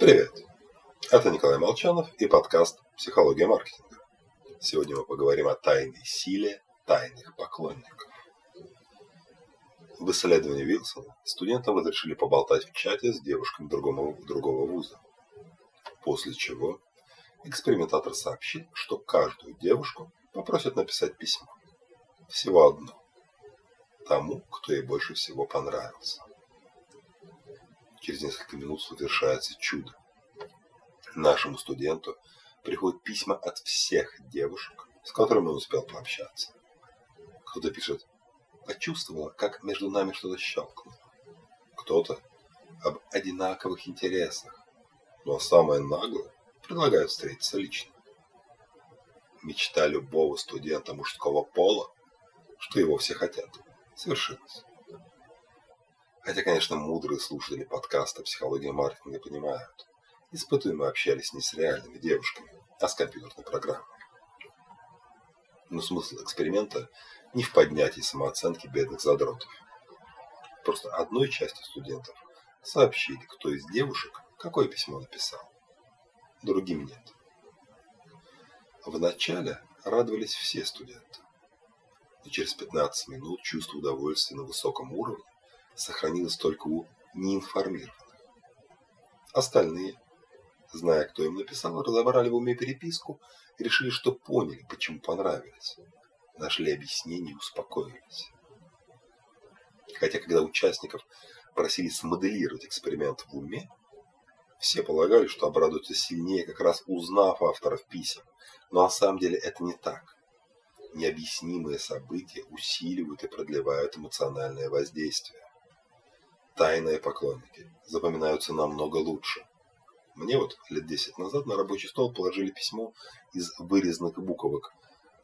Привет! Это Николай Молчанов и подкаст «Психология маркетинга». Сегодня мы поговорим о тайной силе тайных поклонников. В исследовании Вилсона студентам разрешили поболтать в чате с девушками другого, другого вуза. После чего экспериментатор сообщит, что каждую девушку попросят написать письмо. Всего одно. Тому, кто ей больше всего понравился. Через несколько минут совершается чудо. Нашему студенту приходят письма от всех девушек, с которыми он успел пообщаться. Кто-то пишет «Почувствовала, как между нами что-то щелкнуло». Кто-то об одинаковых интересах. Ну а самое наглое предлагают встретиться лично. Мечта любого студента мужского пола, что его все хотят, совершилась. Хотя, конечно, мудрые слушатели подкаста «Психология маркетинга» понимают, испытуемые общались не с реальными девушками, а с компьютерной программой. Но смысл эксперимента не в поднятии самооценки бедных задротов. Просто одной части студентов сообщили, кто из девушек какое письмо написал. Другим нет. Вначале радовались все студенты. Но через 15 минут чувство удовольствия на высоком уровне сохранилось только у неинформированных. Остальные, зная, кто им написал, разобрали в уме переписку и решили, что поняли, почему понравились. Нашли объяснение и успокоились. Хотя, когда участников просили смоделировать эксперимент в уме, все полагали, что обрадуются сильнее, как раз узнав авторов писем. Но на самом деле это не так. Необъяснимые события усиливают и продлевают эмоциональное воздействие тайные поклонники запоминаются намного лучше. Мне вот лет 10 назад на рабочий стол положили письмо из вырезанных буквок.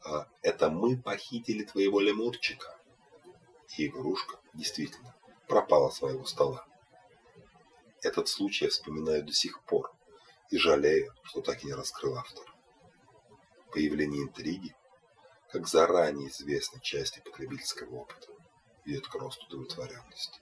«А, «Это мы похитили твоего лемурчика». И игрушка действительно пропала своего стола. Этот случай я вспоминаю до сих пор и жалею, что так и не раскрыл автор. Появление интриги, как заранее известной части потребительского опыта, ведет к росту удовлетворенности.